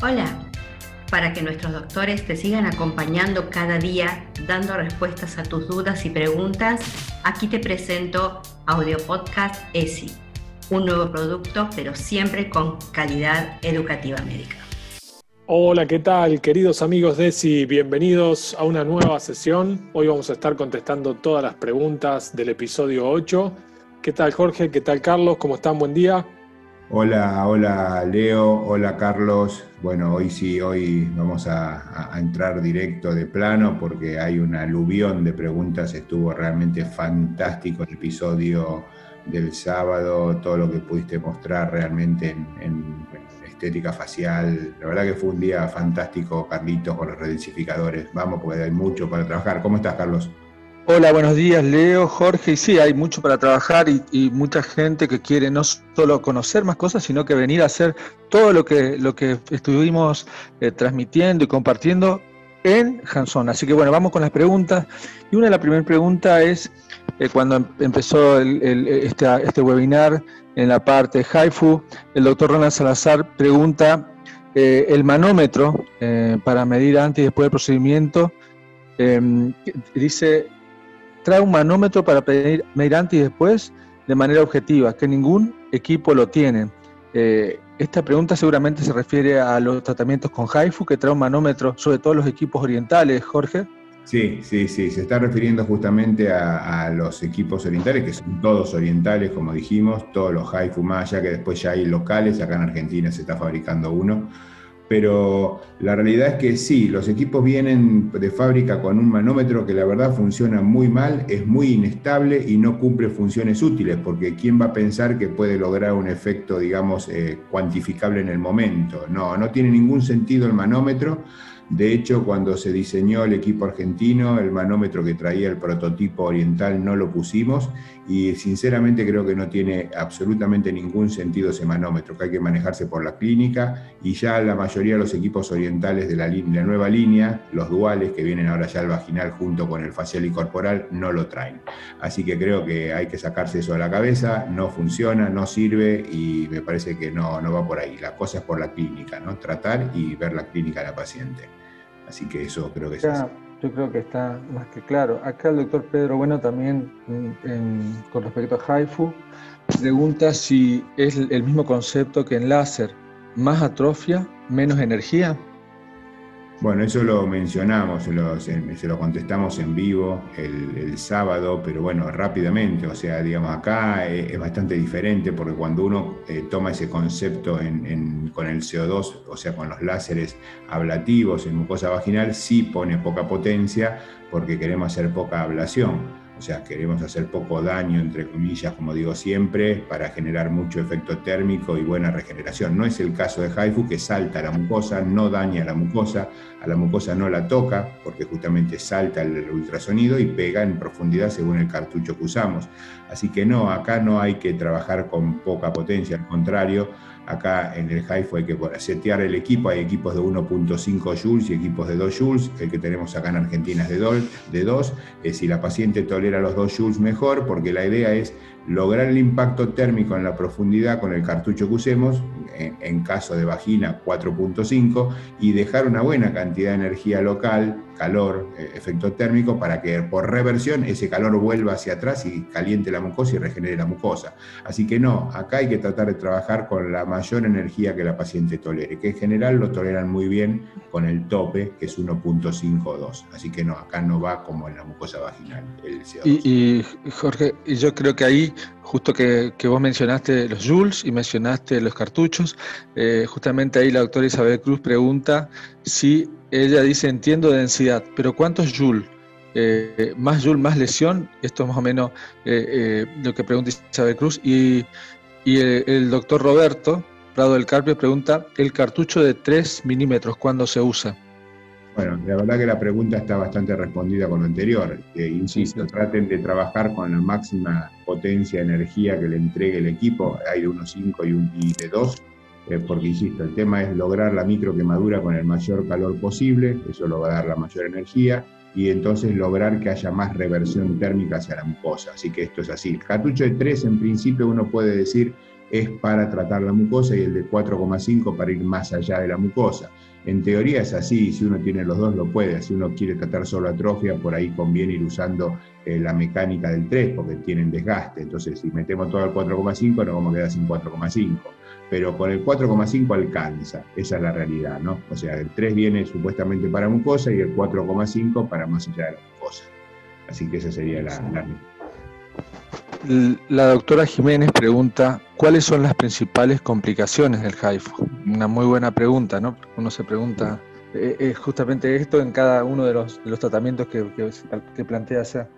Hola, para que nuestros doctores te sigan acompañando cada día, dando respuestas a tus dudas y preguntas, aquí te presento Audio Podcast ESI, un nuevo producto, pero siempre con calidad educativa médica. Hola, ¿qué tal, queridos amigos de ESI? Bienvenidos a una nueva sesión. Hoy vamos a estar contestando todas las preguntas del episodio 8. ¿Qué tal, Jorge? ¿Qué tal, Carlos? ¿Cómo están? Buen día. Hola, hola Leo, hola Carlos. Bueno, hoy sí, hoy vamos a, entrar directo de plano porque hay una aluvión de preguntas. Estuvo realmente fantástico el episodio del sábado, todo lo que pudiste mostrar realmente en, estética facial. La verdad que fue un día fantástico, Carlitos, con los redensificadores. Vamos, porque hay mucho para trabajar. ¿Cómo estás, Carlos? Hola, buenos días, Leo, Jorge. Y sí, hay mucho para trabajar y, mucha gente que quiere no solo conocer más cosas, sino que venir a hacer todo lo que, lo que estuvimos eh, transmitiendo y compartiendo en Hanson. Así que bueno, vamos con las preguntas. Y una de las primeras preguntas es, eh, cuando em, empezó este, este, webinar en la parte Haifu, el doctor Ronald Salazar pregunta eh, el manómetro para medir antes y después del procedimiento. Em, dice, trae un manómetro para medir antes y después de manera objetiva, que ningún equipo lo tiene. Eh, esta pregunta seguramente se refiere a los tratamientos con HIFU, que trae un manómetro, sobre todo los equipos orientales, Jorge. Sí, sí, sí, se está refiriendo justamente a, los equipos orientales, que son todos orientales, como dijimos, todos los más allá que después ya hay locales, acá en Argentina se está fabricando uno pero la realidad es que sí, los equipos vienen de fábrica con un manómetro que la verdad funciona muy mal, es muy inestable y no cumple funciones útiles, porque ¿quién va a pensar que puede lograr un efecto, digamos, eh, cuantificable en el momento? No, no tiene ningún sentido el manómetro de hecho, cuando se diseñó el equipo argentino, el manómetro que traía el prototipo oriental no lo pusimos y sinceramente creo que no tiene absolutamente ningún sentido ese manómetro, que hay que manejarse por la clínica y ya la mayoría de los equipos orientales de la, la nueva línea, los duales que vienen ahora ya al vaginal junto con el facial y corporal, no lo traen. Así que creo que hay que sacarse eso de la cabeza, no funciona, no sirve y me parece que no, no va por ahí. La cosa es por la clínica, ¿no? tratar y ver la clínica de la paciente. Así que eso creo que es Yo creo que está más que claro. Acá el doctor Pedro Bueno también con respecto a HIFU pregunta si es el mismo concepto que en láser, más atrofia, menos energía. Bueno, eso lo mencionamos, se lo contestamos en vivo el, sábado, pero bueno, rápidamente, o sea, digamos, acá es, bastante diferente porque cuando uno eh, toma ese concepto con el CO2, o sea, con los láseres ablativos en mucosa vaginal, sí pone poca potencia porque queremos hacer poca ablación. O sea, queremos hacer poco daño, entre comillas, como digo siempre, para generar mucho efecto térmico y buena regeneración. No es el caso de Haifu, que salta a la mucosa, no daña a la mucosa, a la mucosa no la toca, porque justamente salta el ultrasonido y pega en profundidad según el cartucho que usamos. Así que no, acá no hay que trabajar con poca potencia, al contrario, Acá en el HIFU hay que setear el equipo, hay equipos de 1.5 joules y equipos de 2 joules, el que tenemos acá en Argentina es de 2, de 2. Eh, si la paciente tolera los 2 joules mejor, porque la idea es lograr el impacto térmico en la profundidad con el cartucho que usemos, en, caso de vagina 4.5, y dejar una buena cantidad de energía local, calor, eh, efecto térmico, para que por reversión ese calor vuelva hacia atrás y caliente la mucosa y regenere la mucosa. Así que no, acá hay que tratar de trabajar con la mayor energía que la paciente tolere, que en general lo toleran muy bien con el tope, que es 1.52. Así que no, acá no va como en la mucosa vaginal. El Y, y Jorge, yo creo que ahí justo que, vos mencionaste los joules y mencionaste los cartuchos, eh, justamente ahí la doctora Isabel Cruz pregunta si ella dice entiendo densidad, pero ¿cuántos joules? Eh, más joule, más lesión, esto es más o menos eh, lo que pregunta Isabel Cruz, y, el, el, doctor Roberto Prado del Carpio pregunta, ¿el cartucho de 3 milímetros cuándo se usa? Bueno, la verdad que la pregunta está bastante respondida con lo anterior. insisto, traten de trabajar con la máxima potencia, energía que le entregue el equipo. Hay de 1.5 y, un, y de 2, eh, porque insisto, el tema es lograr la micro quemadura con el mayor calor posible, eso lo va a dar la mayor energía, y entonces lograr que haya más reversión térmica hacia la mucosa. Así que esto es así. El cartucho de 3, en principio, uno puede decir es para tratar la mucosa y el de 4,5 para ir más allá de la mucosa. En teoría es así, si uno tiene los dos lo puede, si uno quiere tratar solo atrofia, por ahí conviene ir usando eh, la mecánica del 3 porque tienen desgaste, entonces si metemos todo al 4,5 no vamos a quedar sin 4,5, pero con el 4,5 alcanza, esa es la realidad, ¿no? O sea, el 3 viene supuestamente para mucosa y el 4,5 para más allá de la mucosa. Así que esa sería la, la la doctora Jiménez pregunta, ¿cuáles son las principales complicaciones del HIFU? Una muy buena pregunta, ¿no? Uno se pregunta eh, es justamente esto en cada uno de los, tratamientos que, que, plantea hacer.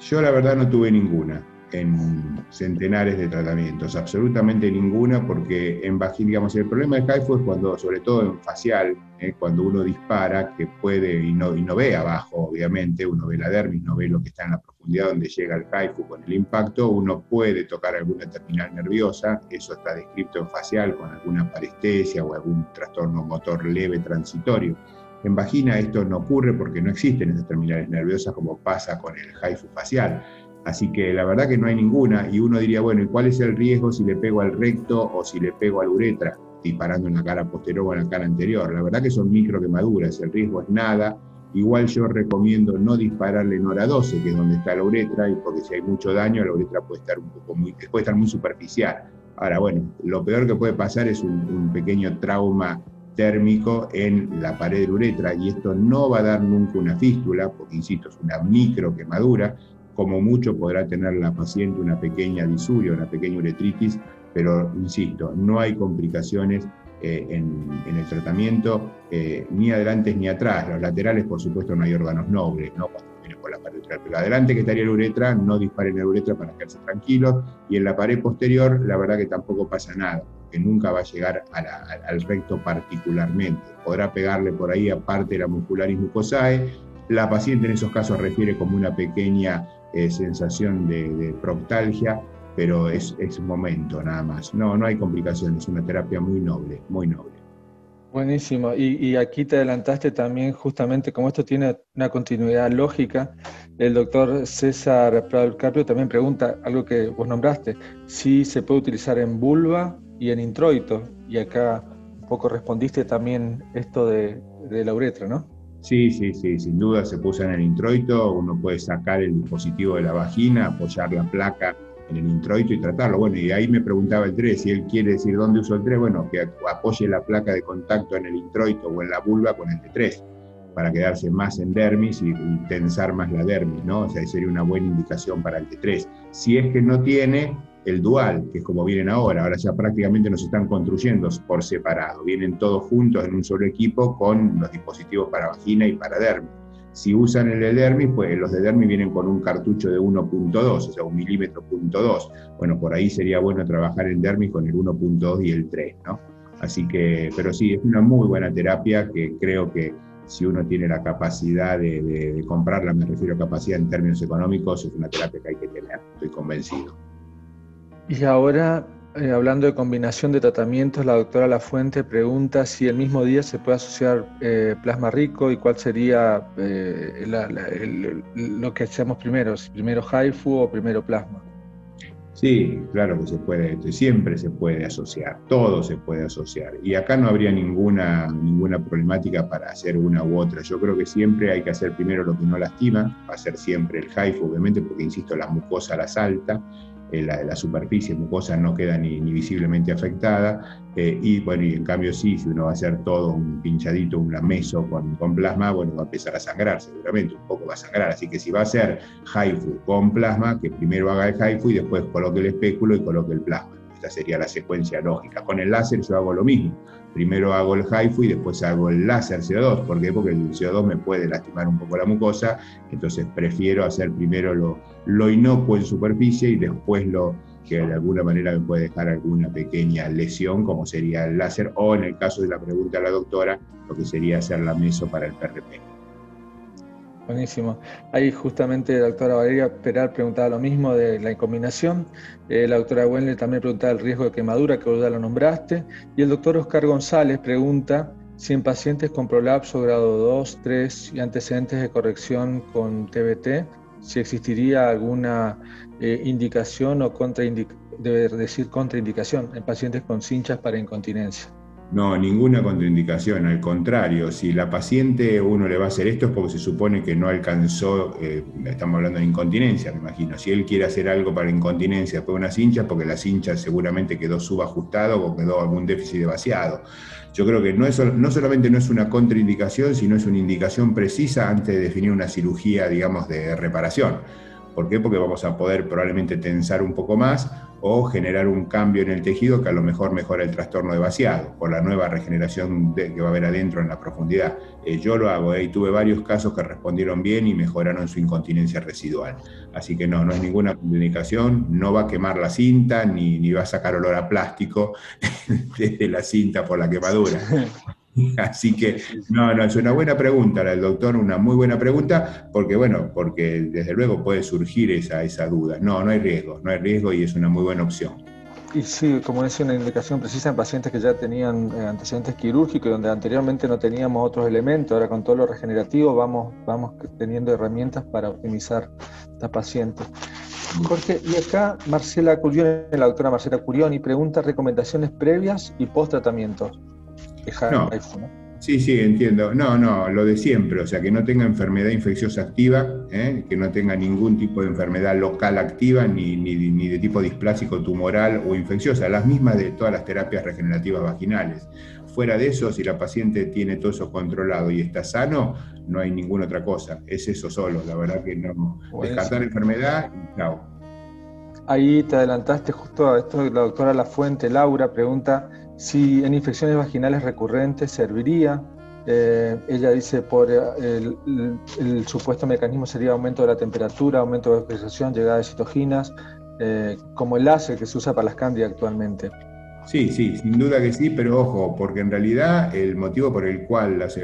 Yo la verdad no tuve ninguna en centenares de tratamientos, absolutamente ninguna, porque en vagina, digamos, el problema del HIFU es cuando, sobre todo en facial, eh, cuando uno dispara, que puede y no, y no ve abajo, obviamente, uno ve la dermis, no ve lo que está en la profundidad donde llega el HIFU con el impacto, uno puede tocar alguna terminal nerviosa, eso está descrito en facial con alguna parestesia o algún trastorno motor leve transitorio. En vagina esto no ocurre porque no existen esas terminales nerviosas como pasa con el HIFU facial. Así que la verdad que no hay ninguna y uno diría, bueno, ¿y cuál es el riesgo si le pego al recto o si le pego al uretra, disparando en la cara posterior o en la cara anterior? La verdad que son micro quemaduras, el riesgo es nada. Igual yo recomiendo no dispararle en hora 12, que es donde está la uretra, y porque si hay mucho daño, la uretra puede estar un poco muy, puede estar muy superficial. Ahora, bueno, lo peor que puede pasar es un, un pequeño trauma térmico en la pared de uretra y esto no va a dar nunca una fístula, porque insisto, es una micro quemadura, como mucho podrá tener la paciente una pequeña disuria, una pequeña uretritis, pero insisto, no hay complicaciones eh, en, el tratamiento, eh, ni adelante ni atrás. Los laterales, por supuesto, no hay órganos nobles, ¿no? cuando viene por la pared uretral. Pero adelante que estaría la uretra, no disparen la uretra para quedarse tranquilos. Y en la pared posterior, la verdad que tampoco pasa nada, que nunca va a llegar al recto particularmente. Podrá pegarle por ahí aparte de la muscularis mucosae. La paciente en esos casos refiere como una pequeña eh, sensación de, proctalgia, pero es, momento nada más. No, no hay complicaciones, es una terapia muy noble, muy noble. Buenísimo. Y, aquí te adelantaste también, justamente, como esto tiene una continuidad lógica, el doctor César Carpio también pregunta algo que vos nombraste, si se puede utilizar en vulva y en introito. Y acá un poco respondiste también esto de, de la uretra, ¿no? Sí, sí, sí, sin duda se puso en el introito, uno puede sacar el dispositivo de la vagina, apoyar la placa en el introito y tratarlo. Bueno, y ahí me preguntaba el 3, si él quiere decir dónde uso el 3, bueno, que apoye la placa de contacto en el introito o en la vulva con el T3, para quedarse más en dermis y, tensar más la dermis, ¿no? O sea, sería una buena indicación para el T3. Si es que no tiene, el dual, que es como vienen ahora, ahora ya prácticamente nos están construyendo por separado, vienen todos juntos en un solo equipo con los dispositivos para vagina y para dermis. Si usan el de dermis, pues los de dermis vienen con un cartucho de 1.2, o sea, un milímetro punto 2. Bueno, por ahí sería bueno trabajar en dermis con el 1.2 y el 3, ¿no? Así que, pero sí, es una muy buena terapia que creo que si uno tiene la capacidad de, de comprarla, me refiero a capacidad en términos económicos, es una terapia que hay que tener, estoy convencido. Y ahora, eh, hablando de combinación de tratamientos, la doctora Lafuente pregunta si el mismo día se puede asociar eh, plasma rico y cuál sería eh, lo que hacemos primero, si primero HIFU o primero plasma. Sí, claro que se puede, siempre se puede asociar, todo se puede asociar. Y acá no habría ninguna, ninguna problemática para hacer una u otra. Yo creo que siempre hay que hacer primero lo que no lastima, va a ser siempre el HIFU, obviamente, porque insisto, la mucosa la salta la, la, superficie mucosa no queda ni, visiblemente afectada, eh, y bueno, y en cambio sí, si uno va a hacer todo un pinchadito, un lameso con, con, plasma, bueno, va a empezar a sangrar seguramente, un poco va a sangrar, así que si va a hacer HIFU con plasma, que primero haga el HIFU y después coloque el espéculo y coloque el plasma. Esta sería la secuencia lógica. Con el láser yo hago lo mismo primero hago el HIFU y después hago el láser CO2. ¿Por qué? Porque el CO2 me puede lastimar un poco la mucosa, entonces prefiero hacer primero lo, lo inocuo en superficie y después lo que de alguna manera me puede dejar alguna pequeña lesión, como sería el láser, o en el caso de la pregunta de la doctora, lo que sería hacer la meso para el PRP. Buenísimo. Ahí justamente la doctora Valeria Peral preguntaba lo mismo de la combinación. Eh, la doctora Wenle también preguntaba el riesgo de quemadura, que vos ya lo nombraste. Y el doctor Oscar González pregunta si en pacientes con prolapso grado 2, 3 y antecedentes de corrección con TBT, si existiría alguna eh, indicación o debe decir contraindicación en pacientes con cinchas para incontinencia. No, ninguna contraindicación, al contrario, si la paciente uno le va a hacer esto es porque se supone que no alcanzó, eh, estamos hablando de incontinencia, me imagino, si él quiere hacer algo para incontinencia después de una cincha, porque la cincha seguramente quedó subajustado o quedó algún déficit de vaciado. Yo creo que no, es, no solamente no es una contraindicación, sino es una indicación precisa antes de definir una cirugía, digamos, de reparación. ¿Por qué? Porque vamos a poder probablemente tensar un poco más o generar un cambio en el tejido que a lo mejor mejora el trastorno de vaciado por la nueva regeneración que va a haber adentro en la profundidad. Eh, yo lo hago eh, y tuve varios casos que respondieron bien y mejoraron su incontinencia residual. Así que no, no es ninguna comunicación, no va a quemar la cinta ni, ni va a sacar olor a plástico desde la cinta por la quemadura. Así que, no, no, es una buena pregunta la del doctor, una muy buena pregunta, porque bueno, porque desde luego puede surgir esa, esa duda. No, no hay riesgo, no hay riesgo y es una muy buena opción. Y sí, como decía, una indicación precisa en pacientes que ya tenían eh, antecedentes quirúrgicos, donde anteriormente no teníamos otros elementos, ahora con todo lo regenerativo vamos, vamos teniendo herramientas para optimizar a pacientes. Jorge, y acá Marcela Curioni, la doctora Marcela Curioni, pregunta recomendaciones previas y post tratamiento no. Sí, sí, entiendo. No, no, lo de siempre, o sea, que no tenga enfermedad infecciosa activa, ¿eh? que no tenga ningún tipo de enfermedad local activa, ni, ni, de tipo displásico tumoral o infecciosa, las mismas de todas las terapias regenerativas vaginales. Fuera de eso, si la paciente tiene todo eso controlado y está sano, no hay ninguna otra cosa. Es eso solo, la verdad que no. Descartar enfermedad, chao. Ahí te adelantaste justo a esto, la doctora La Fuente, Laura, pregunta si en infecciones vaginales recurrentes serviría. Eh, ella dice por el, supuesto mecanismo sería aumento de la temperatura, aumento de la llegada de citoginas, eh, como el láser que se usa para las cándidas actualmente. Sí, sí, sin duda que sí, pero ojo, porque en realidad el motivo por el cual las,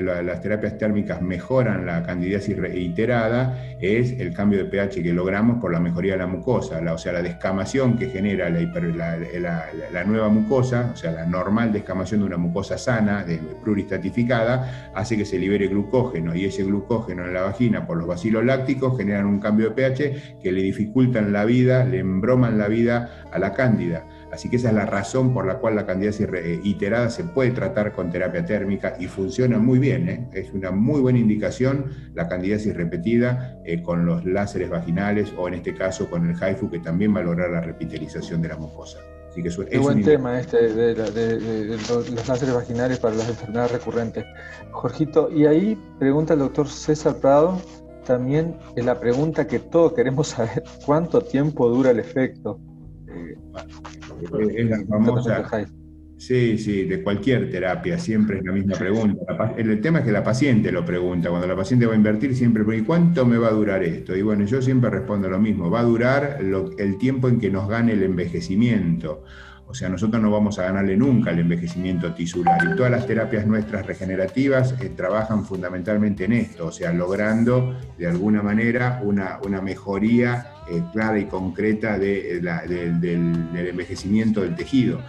terapias térmicas mejoran la candidiasis reiterada es el cambio de pH que logramos por la mejoría de la mucosa, o sea, la descamación que genera la, nueva mucosa, o sea, la normal descamación de una mucosa sana, de, pluristatificada, hace que se libere glucógeno y ese glucógeno en la vagina por los vacilos lácticos generan un cambio de pH que le dificultan la vida, le embroman la vida a la cándida. Así que esa es la razón por la cual la candidiasis eh, iterada se puede tratar con terapia térmica y funciona muy bien. ¿eh? Es una muy buena indicación la candidiasis repetida eh, con los láseres vaginales o en este caso con el HIFU que también va a lograr la repitelización de la mucosa. Así que es, Qué buen tema este de, los láseres vaginales para las enfermedades recurrentes. Jorgito, y ahí pregunta el doctor César Prado también la pregunta que todos queremos saber, ¿cuánto tiempo dura el efecto? Es la famosa. Sí, sí, de cualquier terapia, siempre es la misma pregunta. El tema es que la paciente lo pregunta, cuando la paciente va a invertir siempre pregunta, ¿cuánto me va a durar esto? Y bueno, yo siempre respondo lo mismo, va a durar el tiempo en que nos gane el envejecimiento. O sea, nosotros no vamos a ganarle nunca el envejecimiento tisular. Y todas las terapias nuestras regenerativas eh, trabajan fundamentalmente en esto, o sea, logrando de alguna manera una, una mejoría eh, clara y concreta eh, del, envejecimiento del tejido.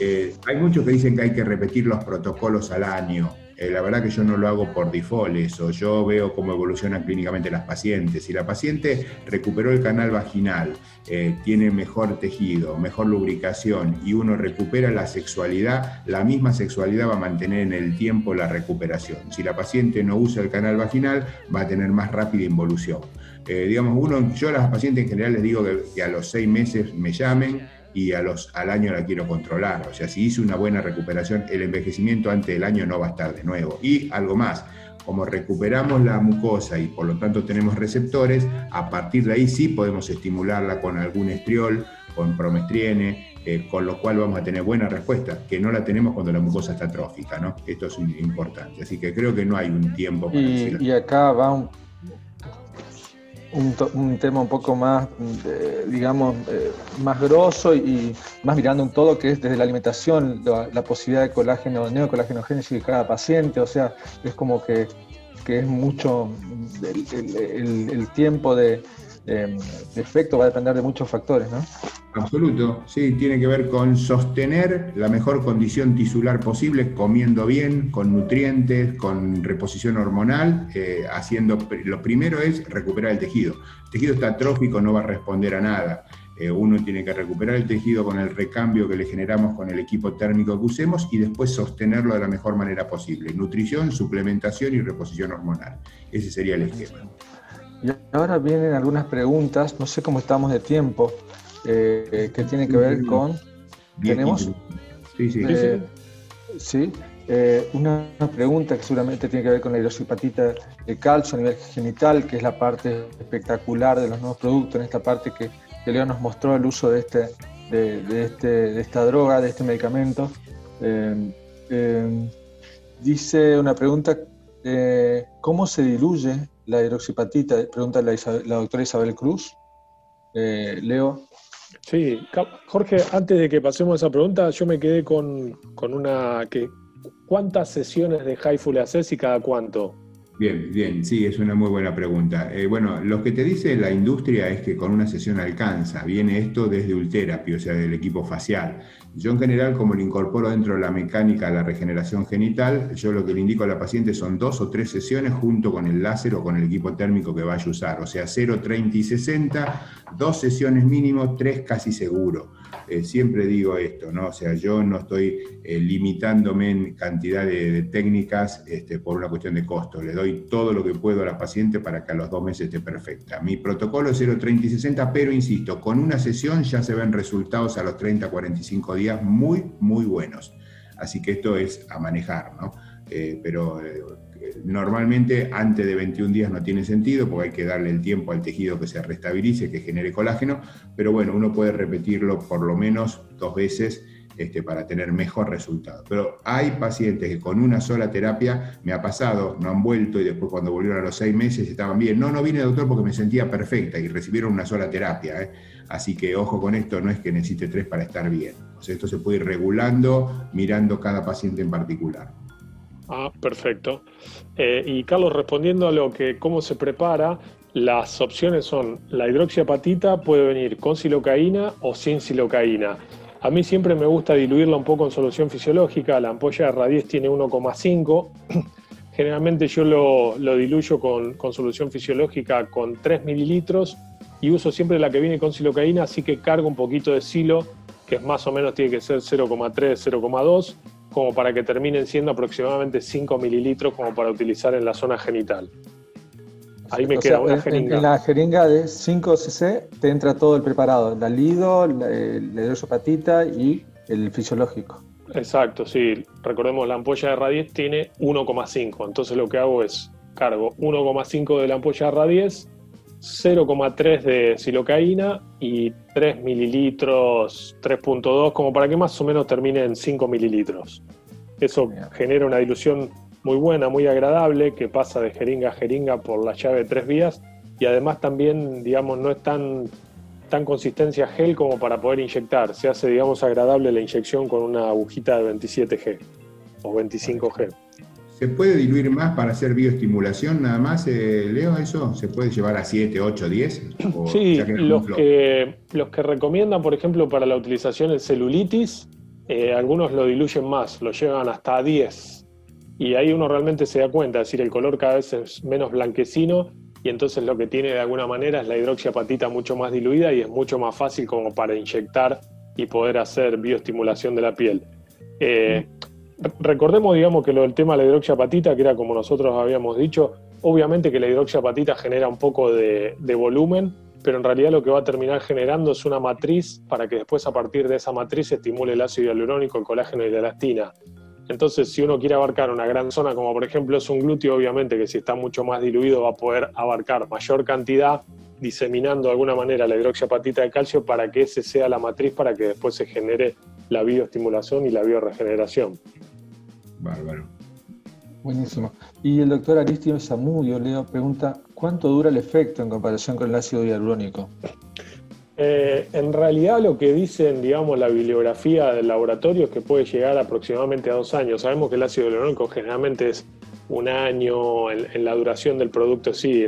hay muchos que dicen que hay que repetir los protocolos al año. Eh, la verdad que yo no lo hago por default eso, yo veo cómo evolucionan clínicamente las pacientes. Si la paciente recuperó el canal vaginal, eh, tiene mejor tejido, mejor lubricación y uno recupera la sexualidad, la misma sexualidad va a mantener en el tiempo la recuperación. Si la paciente no usa el canal vaginal, va a tener más rápida involución. Eh, digamos, uno, yo a las pacientes en general les digo que a los seis meses me llamen, y a los, al año la quiero controlar. O sea, si hice una buena recuperación, el envejecimiento antes del año no va a estar de nuevo. Y algo más, como recuperamos la mucosa y por lo tanto tenemos receptores, a partir de ahí sí podemos estimularla con algún estriol, con promestriene, eh, con lo cual vamos a tener buena respuesta, que no la tenemos cuando la mucosa está trófica, ¿no? Esto es importante. Así que creo que no hay un tiempo para y, y acá va un un, tema un poco más, eh, digamos, eh, más grosso y más mirando un todo que es desde la alimentación, la, posibilidad de colágeno, neocolágenogénesis de cada paciente, o sea, es como que, es mucho, el tiempo de, De efecto va a depender de muchos factores, ¿no? Absoluto, sí, tiene que ver con sostener la mejor condición tisular posible, comiendo bien, con nutrientes, con reposición hormonal, eh, haciendo, lo primero es recuperar el tejido. El tejido está atrófico, no va a responder a nada. Eh, uno tiene que recuperar el tejido con el recambio que le generamos con el equipo térmico que usemos y después sostenerlo de la mejor manera posible. Nutrición, suplementación y reposición hormonal. Ese sería el esquema. Y ahora vienen algunas preguntas, no sé cómo estamos de tiempo, eh, que tienen que ver con... ¿Tenemos? Sí, sí. Eh, sí, eh, una, pregunta que seguramente tiene que ver con la hidroxipatita de calcio a nivel genital, que es la parte espectacular de los nuevos productos, en esta parte que, que Leo nos mostró el uso de, este, de, este, de esta droga, de este medicamento. dice una pregunta, ¿cómo se diluye la hidroxipatita? Pregunta la, la doctora Isabel Cruz. Leo. Sí, Jorge, antes de que pasemos a esa pregunta, yo me quedé con, una que ¿cuántas sesiones de Highful haces y cada cuánto? Bien, bien, sí, es una muy buena pregunta. Eh, bueno, lo que te dice la industria es que con una sesión alcanza. Viene esto desde Ultherapy, o sea, del equipo facial. Yo en general, como lo incorporo dentro de la mecánica de la regeneración genital, yo lo que le indico a la paciente son dos o tres sesiones junto con el láser o con el equipo térmico que vaya a usar. O sea, 0, 30 y 60, dos sesiones mínimo, tres casi seguro. Eh, siempre digo esto, ¿no? O sea, yo no estoy eh, limitándome en cantidad de, técnicas este, por una cuestión de costo. Le doy todo lo que puedo a la paciente para que a los dos meses esté perfecta. Mi protocolo es 0, 30 y 60, pero insisto, con una sesión ya se ven resultados a los 30, 45 días muy, muy buenos. Así que esto es a manejar, ¿no? Eh, pero normalmente antes de 21 días no tiene sentido porque hay que darle el tiempo al tejido que se restabilice, que genere colágeno, pero bueno, uno puede repetirlo por lo menos dos veces este, para tener mejor resultado. Pero hay pacientes que con una sola terapia me ha pasado, no han vuelto y después cuando volvieron a los seis meses estaban bien. No, no vine doctor porque me sentía perfecta y recibieron una sola terapia. ¿eh? Así que ojo con esto, no es que necesite tres para estar bien. O sea, esto se puede ir regulando mirando cada paciente en particular. Ah, perfecto. Eh, y Carlos, respondiendo a lo que cómo se prepara, las opciones son la hidroxiapatita puede venir con silocaína o sin silocaína. A mí siempre me gusta diluirla un poco en solución fisiológica. La ampolla de Radies tiene 1,5. Generalmente yo lo, diluyo con, con, solución fisiológica con 3 mililitros y uso siempre la que viene con silocaína, así que cargo un poquito de silo, que más o menos tiene que ser 0,3, 0,2 como para que terminen siendo aproximadamente 5 mililitros como para utilizar en la zona genital. Ahí me queda una jeringa. En, la jeringa de 5 cc te entra todo el preparado, la lido, la, hidrosopatita y el fisiológico. Exacto, sí. Recordemos, la ampolla de Radies tiene 1,5. Entonces lo que hago es cargo 1,5 de la ampolla de Radies 0,3 de silocaína y 3 mililitros, 3.2, como para que más o menos termine en 5 mililitros. Eso genera una dilución muy buena, muy agradable, que pasa de jeringa a jeringa por la llave de tres vías y además también, digamos, no es tan, tan consistencia gel como para poder inyectar. Se hace, digamos, agradable la inyección con una agujita de 27G o 25G. ¿Se puede diluir más para hacer bioestimulación nada más, eh, Leo, eso? ¿Se puede llevar a 7, 8, 10? sí, los, que, los que recomiendan, por ejemplo, para la utilización en celulitis, eh, algunos lo diluyen más, lo llevan hasta 10. Y ahí uno realmente se da cuenta, es decir, el color cada vez es menos blanquecino y entonces lo que tiene de alguna manera es la hidroxiapatita mucho más diluida y es mucho más fácil como para inyectar y poder hacer bioestimulación de la piel. Eh, recordemos, digamos, que lo del tema de la hidroxiapatita, que era como nosotros habíamos dicho, obviamente que la hidroxiapatita genera un poco de, volumen, pero en realidad lo que va a terminar generando es una matriz para que después a partir de esa matriz se estimule el ácido hialurónico, el colágeno y la elastina. Entonces, si uno quiere abarcar una gran zona, como por ejemplo es un glúteo, obviamente que si está mucho más diluido va a poder abarcar mayor cantidad, diseminando de alguna manera la hidroxiapatita de calcio para que ese sea la matriz para que después se genere la bioestimulación y la bioregeneración. Bárbaro. Buenísimo. Y el doctor Aristio Zamudio, Leo, pregunta, ¿cuánto dura el efecto en comparación con el ácido hialurónico? Eh, en realidad lo que dicen, digamos, la bibliografía del laboratorio es que puede llegar aproximadamente a dos años. Sabemos que el ácido hialurónico generalmente es un año en, la duración del producto. Sí,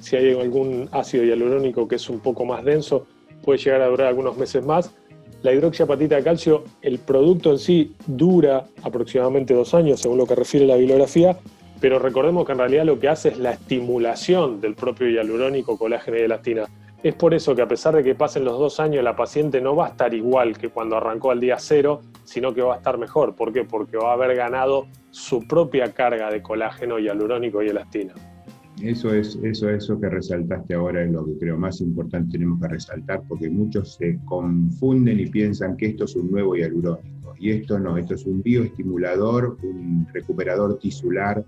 si hay algún ácido hialurónico que es un poco más denso, puede llegar a durar algunos meses más. La hidroxiapatita de calcio, el producto en sí dura aproximadamente dos años, según lo que refiere la bibliografía, pero recordemos que en realidad lo que hace es la estimulación del propio hialurónico, colágeno y elastina. Es por eso que a pesar de que pasen los dos años, la paciente no va a estar igual que cuando arrancó al día cero, sino que va a estar mejor. ¿Por qué? Porque va a haber ganado su propia carga de colágeno, hialurónico y elastina. Eso es eso, eso que resaltaste ahora es lo que creo más importante tenemos que resaltar, porque muchos se confunden y piensan que esto es un nuevo hialurónico. Y esto no, esto es un bioestimulador, un recuperador tisular,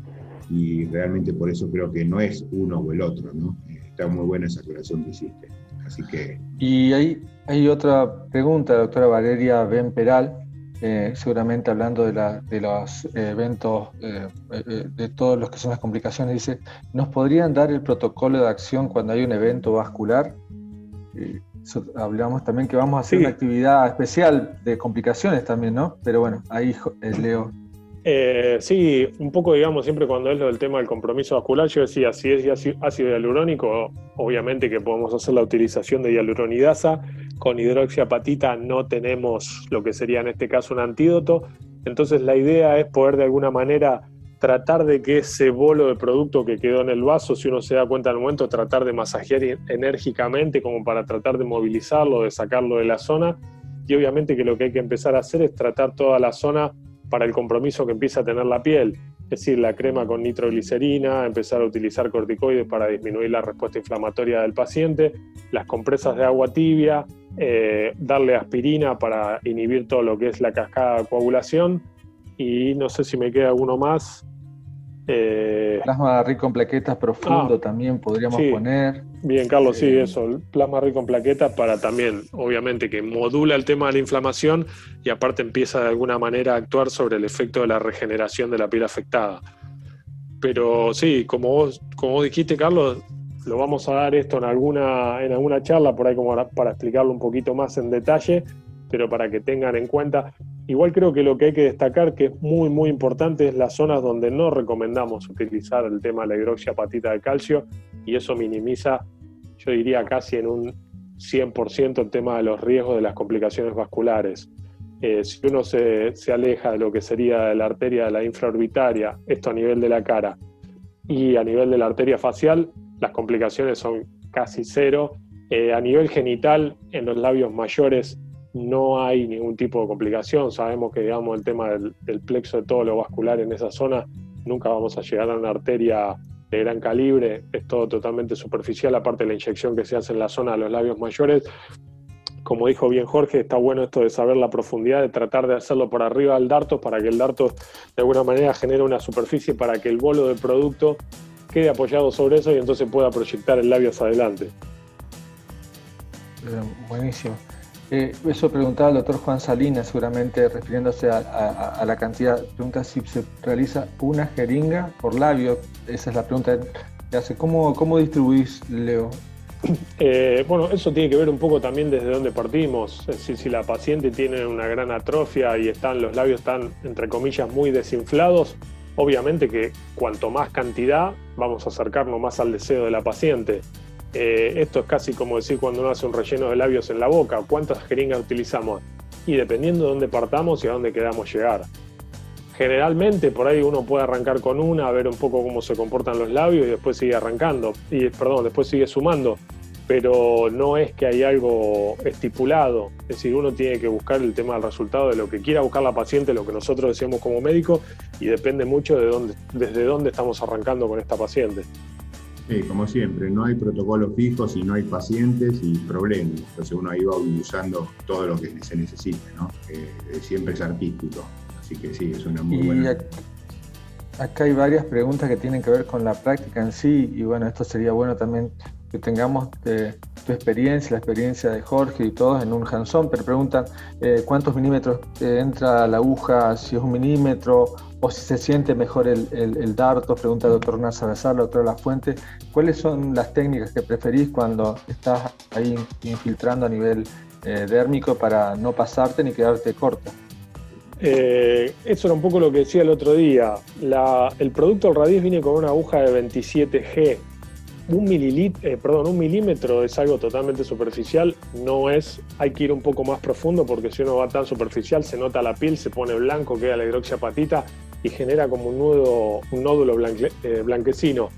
y realmente por eso creo que no es uno o el otro, ¿no? Está muy buena esa aclaración que hiciste. Así que... Y hay, hay otra pregunta, doctora Valeria Ben Peral, eh, seguramente hablando de, la, de los eventos, eh, eh, de todos los que son las complicaciones, dice, ¿nos podrían dar el protocolo de acción cuando hay un evento vascular? hablamos también que vamos a hacer una actividad especial de complicaciones también, ¿no? Pero bueno, ahí Leo eh, sí, un poco, digamos, siempre cuando es lo del tema del compromiso vascular, yo decía, si es ácido hialurónico, obviamente que podemos hacer la utilización de hialuronidasa. Con hidroxiapatita no tenemos lo que sería en este caso un antídoto. Entonces la idea es poder de alguna manera tratar de que ese bolo de producto que quedó en el vaso, si uno se da cuenta al momento, tratar de masajear enérgicamente como para tratar de movilizarlo, de sacarlo de la zona. Y obviamente que lo que hay que empezar a hacer es tratar toda la zona para el compromiso que empieza a tener la piel, es decir, la crema con nitroglicerina, empezar a utilizar corticoides para disminuir la respuesta inflamatoria del paciente, las compresas de agua tibia, eh, darle aspirina para inhibir todo lo que es la cascada de coagulación y no sé si me queda alguno más, eh, plasma rico en plaquetas profundo ah, también podríamos poner. Bien, Carlos, sí, eh, eso, plasma rico en plaquetas para también, obviamente, que modula el tema de la inflamación y aparte empieza de alguna manera a actuar sobre el efecto de la regeneración de la piel afectada. Pero sí, como vos, como dijiste, Carlos, lo vamos a dar esto en alguna, en alguna charla por ahí como para explicarlo un poquito más en detalle, pero para que tengan en cuenta Igual creo que lo que hay que destacar, que es muy, muy importante, es las zonas donde no recomendamos utilizar el tema de la hidroxiapatita de calcio y eso minimiza, yo diría casi en un 100% el tema de los riesgos de las complicaciones vasculares. Eh, si uno se, se, aleja de lo que sería la arteria de la infraorbitaria, esto a nivel de la cara, y a nivel de la arteria facial, las complicaciones son casi cero. Eh, a nivel genital, en los labios mayores, no hay ningún tipo de complicación. Sabemos que, digamos, el tema del, plexo de todo lo vascular en esa zona, nunca vamos a llegar a una arteria de gran calibre, es todo totalmente superficial, aparte de la inyección que se hace en la zona de los labios mayores. Como dijo bien Jorge, está bueno esto de saber la profundidad, de tratar de hacerlo por arriba del darto para que el darto de alguna manera genere una superficie para que el bolo del producto quede apoyado sobre eso y entonces pueda proyectar el labio hacia adelante. buenísimo. Eh, eso preguntaba el doctor Juan Salinas, seguramente refiriéndose a, la cantidad. Pregunta si se realiza una jeringa por labio. Esa es la pregunta que hace. ¿Cómo, cómo distribuís, Leo? Eh, bueno, eso tiene que ver un poco también desde dónde partimos. Decir, si la paciente tiene una gran atrofia y están, los labios están, entre comillas, muy desinflados, obviamente que cuanto más cantidad, vamos a acercarnos más al deseo de la paciente. Eh, esto es casi como decir cuando uno hace un relleno de labios en la boca, ¿cuántas jeringas utilizamos? Y dependiendo de dónde partamos y a dónde queramos llegar. Generalmente por ahí uno puede arrancar con una, ver un poco cómo se comportan los labios y después sigue arrancando, y perdón, después sigue sumando, pero no es que hay algo estipulado, es decir, uno tiene que buscar el tema del resultado de lo que quiera buscar la paciente, lo que nosotros decimos como médico, y depende mucho de dónde, desde dónde estamos arrancando con esta paciente. Sí, como siempre, no hay protocolos fijos y no hay pacientes y problemas. Entonces uno ahí va usando todo lo que se necesita, ¿no? Eh, siempre es artístico. Así que sí, es una muy buena. Acá hay varias preguntas que tienen que ver con la práctica en sí y bueno, esto sería bueno también que tengamos eh, tu experiencia, la experiencia de Jorge y todos en un hands pero preguntan eh, cuántos milímetros entra la aguja, si es un milímetro o si se siente mejor el, el, darto, pregunta el doctor Salazar, la doctora La Fuente, ¿cuáles son las técnicas que preferís cuando estás ahí infiltrando a nivel eh, dérmico para no pasarte ni quedarte corto? Eh, eso era un poco lo que decía el otro día. el producto del Radies viene con una aguja de 27G. Un, eh, perdón, un milímetro es algo totalmente superficial, no es, hay que ir un poco más profundo porque si uno va tan superficial se nota la piel, se pone blanco, queda la hidroxiapatita y genera como un, nudo, un nódulo eh, blanquecino.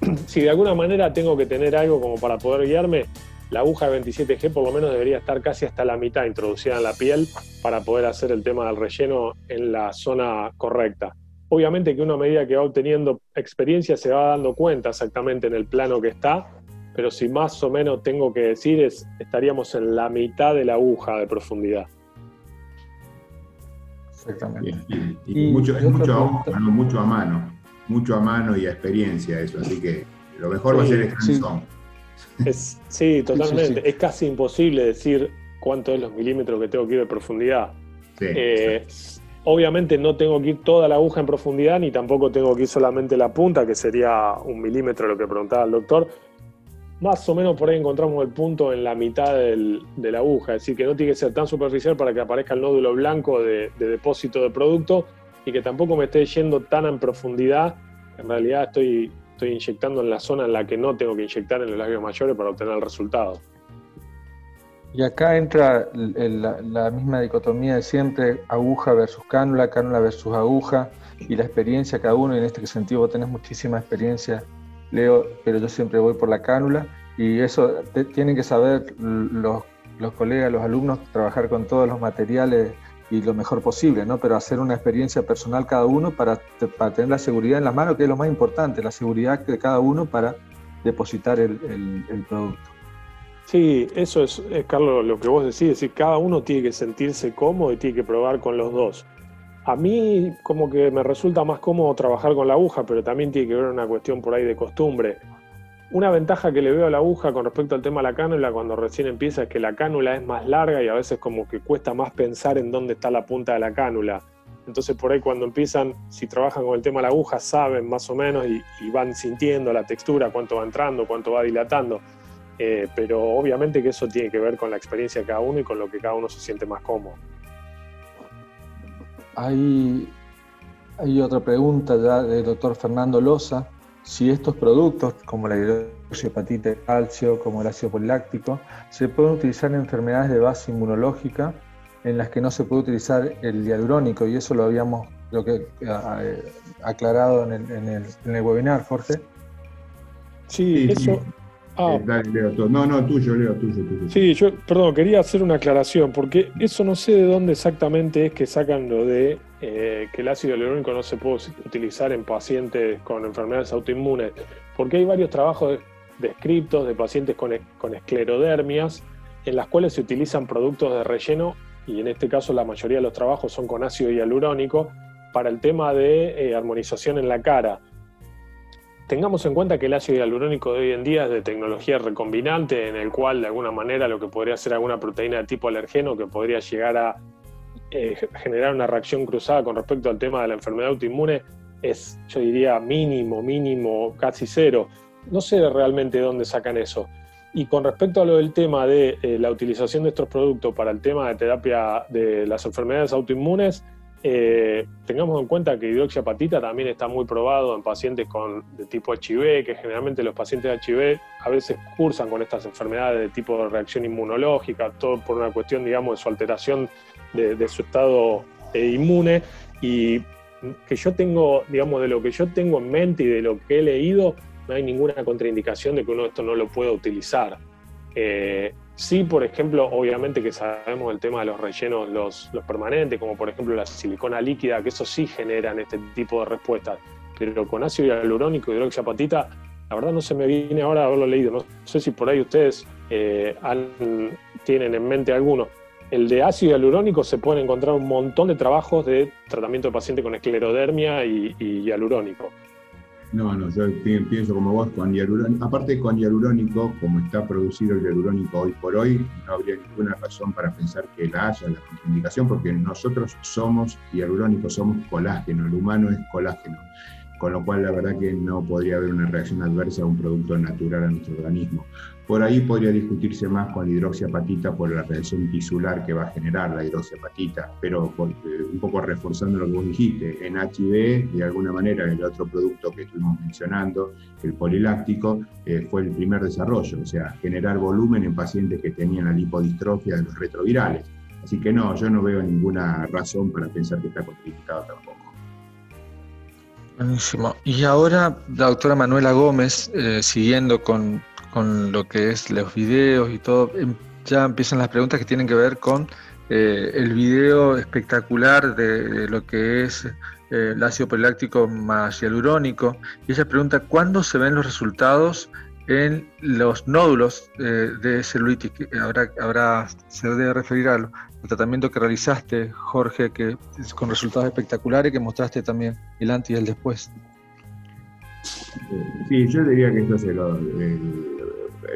si de alguna manera tengo que tener algo como para poder guiarme, la aguja de 27G por lo menos debería estar casi hasta la mitad introducida en la piel para poder hacer el tema del relleno en la zona correcta. Obviamente que uno a medida que va obteniendo experiencia se va dando cuenta exactamente en el plano que está, pero si más o menos tengo que decir es estaríamos en la mitad de la aguja de profundidad. Exactamente. Y, mucho, es mucho a, mucho a mano, mucho a mano y a experiencia eso, así que lo mejor va a ser el es, sí, totalmente. es casi imposible decir cuánto es los milímetros que tengo que ir de profundidad. Eh, obviamente no tengo que ir toda la aguja en profundidad, ni tampoco tengo que ir solamente la punta, que sería un milímetro lo que preguntaba el doctor. Más o menos por ahí encontramos el punto en la mitad de la aguja, es decir, que no tiene que ser tan superficial para que aparezca el nódulo blanco de, de depósito de producto y que tampoco me esté yendo tan en profundidad. En realidad estoy estoy inyectando en la zona en la que no tengo que inyectar en los labios mayores para obtener el resultado. Y acá entra la, misma dicotomía de siempre, aguja versus cánula, cánula versus aguja, y la experiencia cada uno, y en este sentido vos tenés muchísima experiencia, Leo, pero yo siempre voy por la cánula, y eso tienen que saber los, los colegas, los alumnos, trabajar con todos los materiales y lo mejor posible, ¿no? Pero hacer una experiencia personal cada uno para, para tener la seguridad en las manos, que es lo más importante, la seguridad de cada uno para depositar el, producto. Sí, eso es, Carlos, lo que vos decís, es decir, cada uno tiene que sentirse cómodo y tiene que probar con los dos. A mí como que me resulta más cómodo trabajar con la aguja, pero también tiene que ver una cuestión por ahí de costumbre. Una ventaja que le veo a la aguja con respecto al tema de la cánula cuando recién empieza es que la cánula es más larga y a veces como que cuesta más pensar en dónde está la punta de la cánula. Entonces por ahí cuando empiezan, si trabajan con el tema de la aguja, saben más o menos y, van sintiendo la textura, cuánto va entrando, cuánto va dilatando. Eh, pero obviamente que eso tiene que ver con la experiencia de cada uno y con lo que cada uno se siente más cómodo. Hay, hay otra pregunta ya del doctor Fernando Loza si estos productos, como la hidroxiapatita de calcio, como el ácido poliláctico, se pueden utilizar en enfermedades de base inmunológica en las que no se puede utilizar el hialurónico, y eso lo habíamos lo que, aclarado en el, en, el, webinar, Jorge. Sí, eso. Ah. Eh, Leo, no, no, tuyo, Leo, tuyo, tuyo. Sí, yo, perdón, quería hacer una aclaración, porque eso no sé de dónde exactamente es que sacan lo de eh, que el ácido hialurónico no se puede utilizar en pacientes con enfermedades autoinmunes, porque hay varios trabajos descritos de pacientes con, con esclerodermias en las cuales se utilizan productos de relleno, y en este caso la mayoría de los trabajos son con ácido hialurónico, para el tema de eh, armonización en la cara Tengamos en cuenta que el ácido hialurónico de hoy en día es de tecnología recombinante, en el cual de alguna manera lo que podría ser alguna proteína de tipo alergeno que podría llegar a eh, generar una reacción cruzada con respecto al tema de la enfermedad autoinmune es, yo diría, mínimo, mínimo, casi cero. No sé realmente de dónde sacan eso. Y con respecto a lo del tema de eh, la utilización de estos productos para el tema de terapia de las enfermedades autoinmunes, eh, tengamos en cuenta que hidroxiapatita también está muy probado en pacientes con, de tipo HIV, que generalmente los pacientes de HIV a veces cursan con estas enfermedades de tipo de reacción inmunológica, todo por una cuestión, digamos, de su alteración de, su estado eh, inmune. Y que yo tengo, digamos, de lo que yo tengo en mente y de lo que he leído, no hay ninguna contraindicación de que uno esto no lo pueda utilizar. Eh, Sí, por ejemplo, obviamente que sabemos el tema de los rellenos, los, permanentes, como por ejemplo la silicona líquida, que eso sí generan este tipo de respuestas. Pero con ácido hialurónico y hidroxiapatita, la verdad no se me viene ahora haberlo leído. No sé si por ahí ustedes eh, tienen en mente alguno. El de ácido hialurónico se pueden encontrar un montón de trabajos de tratamiento de paciente con esclerodermia y hialurónico. No, no, yo pienso como vos, con hialurónico, aparte con hialurónico, como está producido el hialurónico hoy por hoy, no habría ninguna razón para pensar que la haya la contraindicación, porque nosotros somos hialurónico, somos colágeno, el humano es colágeno con lo cual la verdad que no podría haber una reacción adversa a un producto natural a nuestro organismo. Por ahí podría discutirse más con la hidroxiapatita por la reacción tisular que va a generar la hidroxiapatita, pero eh, un poco reforzando lo que vos dijiste, en HIV, de alguna manera, el otro producto que estuvimos mencionando, el poliláctico, eh, fue el primer desarrollo, o sea, generar volumen en pacientes que tenían la lipodistrofia de los retrovirales. Así que no, yo no veo ninguna razón para pensar que está contraindicado tampoco. Buenísimo. Y ahora la doctora Manuela Gómez, eh, siguiendo con, con lo que es los videos y todo, em, ya empiezan las preguntas que tienen que ver con eh, el video espectacular de, lo que es eh, el ácido poliláctico más hialurónico. Y ella pregunta, ¿cuándo se ven los resultados en los nódulos eh, de celulitis? Habrá, habrá, se debe referir al, tratamiento que realizaste, Jorge, que con resultados espectaculares que mostraste también el antes y el después. Sí, yo diría que esto es lo,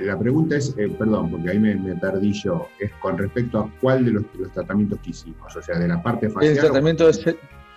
la pregunta es, eh, perdón, porque ahí me, perdí yo, es con respecto a cuál de los, tratamientos que hicimos, o sea, de la parte facial. El tratamiento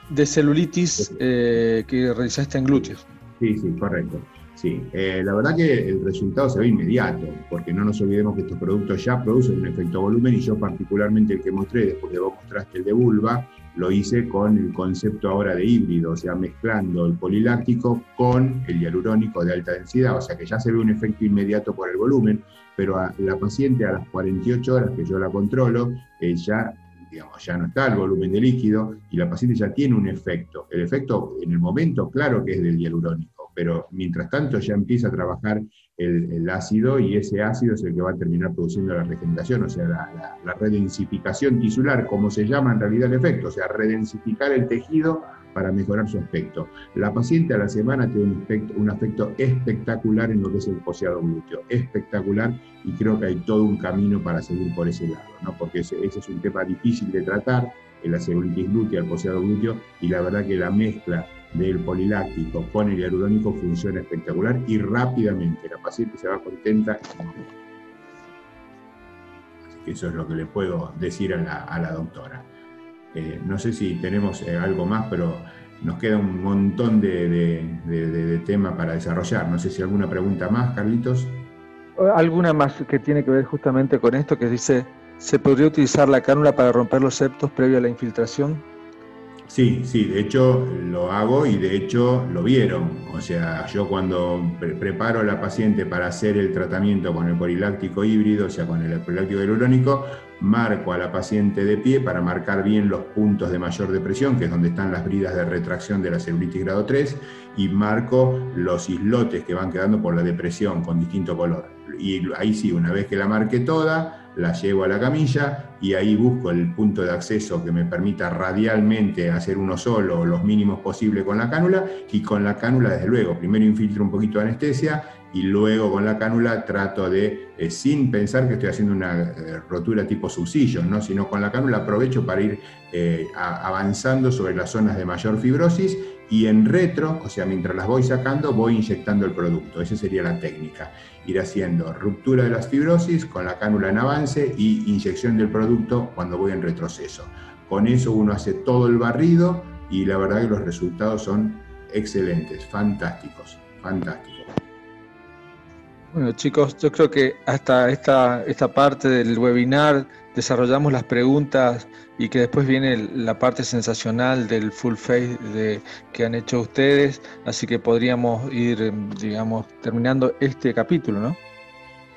de, celulitis eh, que realizaste en glúteos. Sí, sí, correcto. Sí, eh, la verdad que el resultado se ve inmediato, porque no nos olvidemos que estos productos ya producen un efecto volumen y yo particularmente el que mostré, después de vos mostraste el de vulva, lo hice con el concepto ahora de híbrido, o sea, mezclando el poliláctico con el hialurónico de alta densidad, o sea que ya se ve un efecto inmediato por el volumen, pero a la paciente a las 48 horas que yo la controlo, ya, digamos, ya no está el volumen de líquido y la paciente ya tiene un efecto. El efecto en el momento, claro que es del hialurónico, pero mientras tanto ya empieza a trabajar el, ácido y ese ácido es el que va a terminar produciendo la regeneración, o sea, la, redensificación tisular, como se llama en realidad el efecto, o sea, redensificar el tejido para mejorar su aspecto. La paciente a la semana tiene un, aspecto, un aspecto espectacular en lo que es el poseado glúteo, espectacular, y creo que hay todo un camino para seguir por ese lado, ¿no? porque ese, es un tema difícil de tratar, la celulitis glútea, el poseado glúteo, y la verdad que la mezcla del poliláctico con el hialurónico funciona espectacular y rápidamente la paciente se va contenta. Así que eso es lo que le puedo decir a la, doctora. Eh, no sé si tenemos eh, algo más, pero nos queda un montón de, de, tema para desarrollar. No sé si alguna pregunta más, Carlitos. Alguna más que tiene que ver justamente con esto que dice, ¿se podría utilizar la cánula para romper los septos previo a la infiltración? Sí, sí, de hecho lo hago y de hecho lo vieron. O sea, yo cuando preparo a la paciente para hacer el tratamiento con el poliláctico híbrido, o sea, con el poliláctico hialurónico, marco a la paciente de pie para marcar bien los puntos de mayor depresión, que es donde están las bridas de retracción de la celulitis grado 3, y marco los islotes que van quedando por la depresión con distinto color. Y ahí sí, una vez que la marque toda, la llevo a la camilla y ahí busco el punto de acceso que me permita radialmente hacer uno solo o los mínimos posible con la cánula y con la cánula desde luego, primero infiltro un poquito de anestesia y luego con la cánula trato de, eh, sin pensar que estoy haciendo una eh, rotura tipo subsillo, ¿no? sino con la cánula aprovecho para ir eh, avanzando sobre las zonas de mayor fibrosis y en retro, o sea, mientras las voy sacando, voy inyectando el producto. Esa sería la técnica. Ir haciendo ruptura de las fibrosis con la cánula en avance y inyección del producto cuando voy en retroceso. Con eso uno hace todo el barrido y la verdad que los resultados son excelentes, fantásticos, fantásticos. Bueno chicos, yo creo que hasta esta, esta parte del webinar desarrollamos las preguntas y que después viene la parte sensacional del full face de, que han hecho ustedes, así que podríamos ir, digamos, terminando este capítulo, ¿no?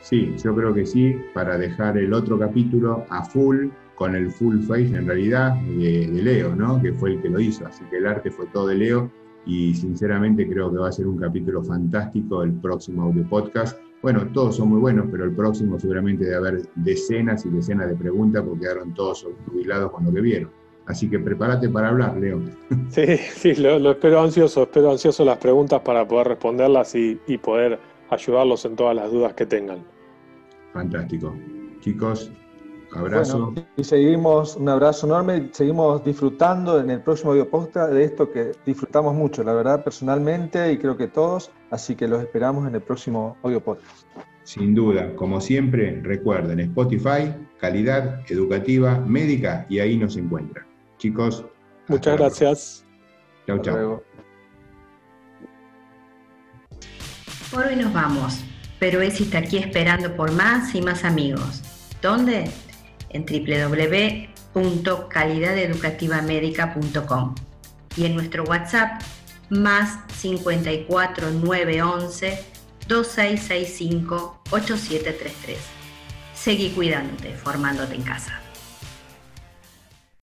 Sí, yo creo que sí, para dejar el otro capítulo a full, con el full face en realidad de, de Leo, ¿no? Que fue el que lo hizo, así que el arte fue todo de Leo y sinceramente creo que va a ser un capítulo fantástico el próximo audio podcast. Bueno, todos son muy buenos, pero el próximo seguramente debe haber decenas y decenas de preguntas porque quedaron todos jubilados con lo que vieron. Así que prepárate para hablar, Leo. Sí, sí, lo, espero ansioso, espero ansioso las preguntas para poder responderlas y, y poder ayudarlos en todas las dudas que tengan. Fantástico. Chicos, Abrazo. y seguimos, un abrazo enorme, seguimos disfrutando en el próximo video podcast de esto que disfrutamos mucho, la verdad, personalmente y creo que todos, así que los esperamos en el próximo audio podcast. Sin duda, como siempre, recuerden Spotify, calidad educativa, médica y ahí nos encuentran. Chicos, muchas gracias. Chao, chao. Por hoy nos vamos, pero Esi está aquí esperando por más y más amigos. ¿Dónde? en www.calidadeducativamedica.com y en nuestro WhatsApp más 54 911 2665 8733. Seguí cuidándote, formándote en casa.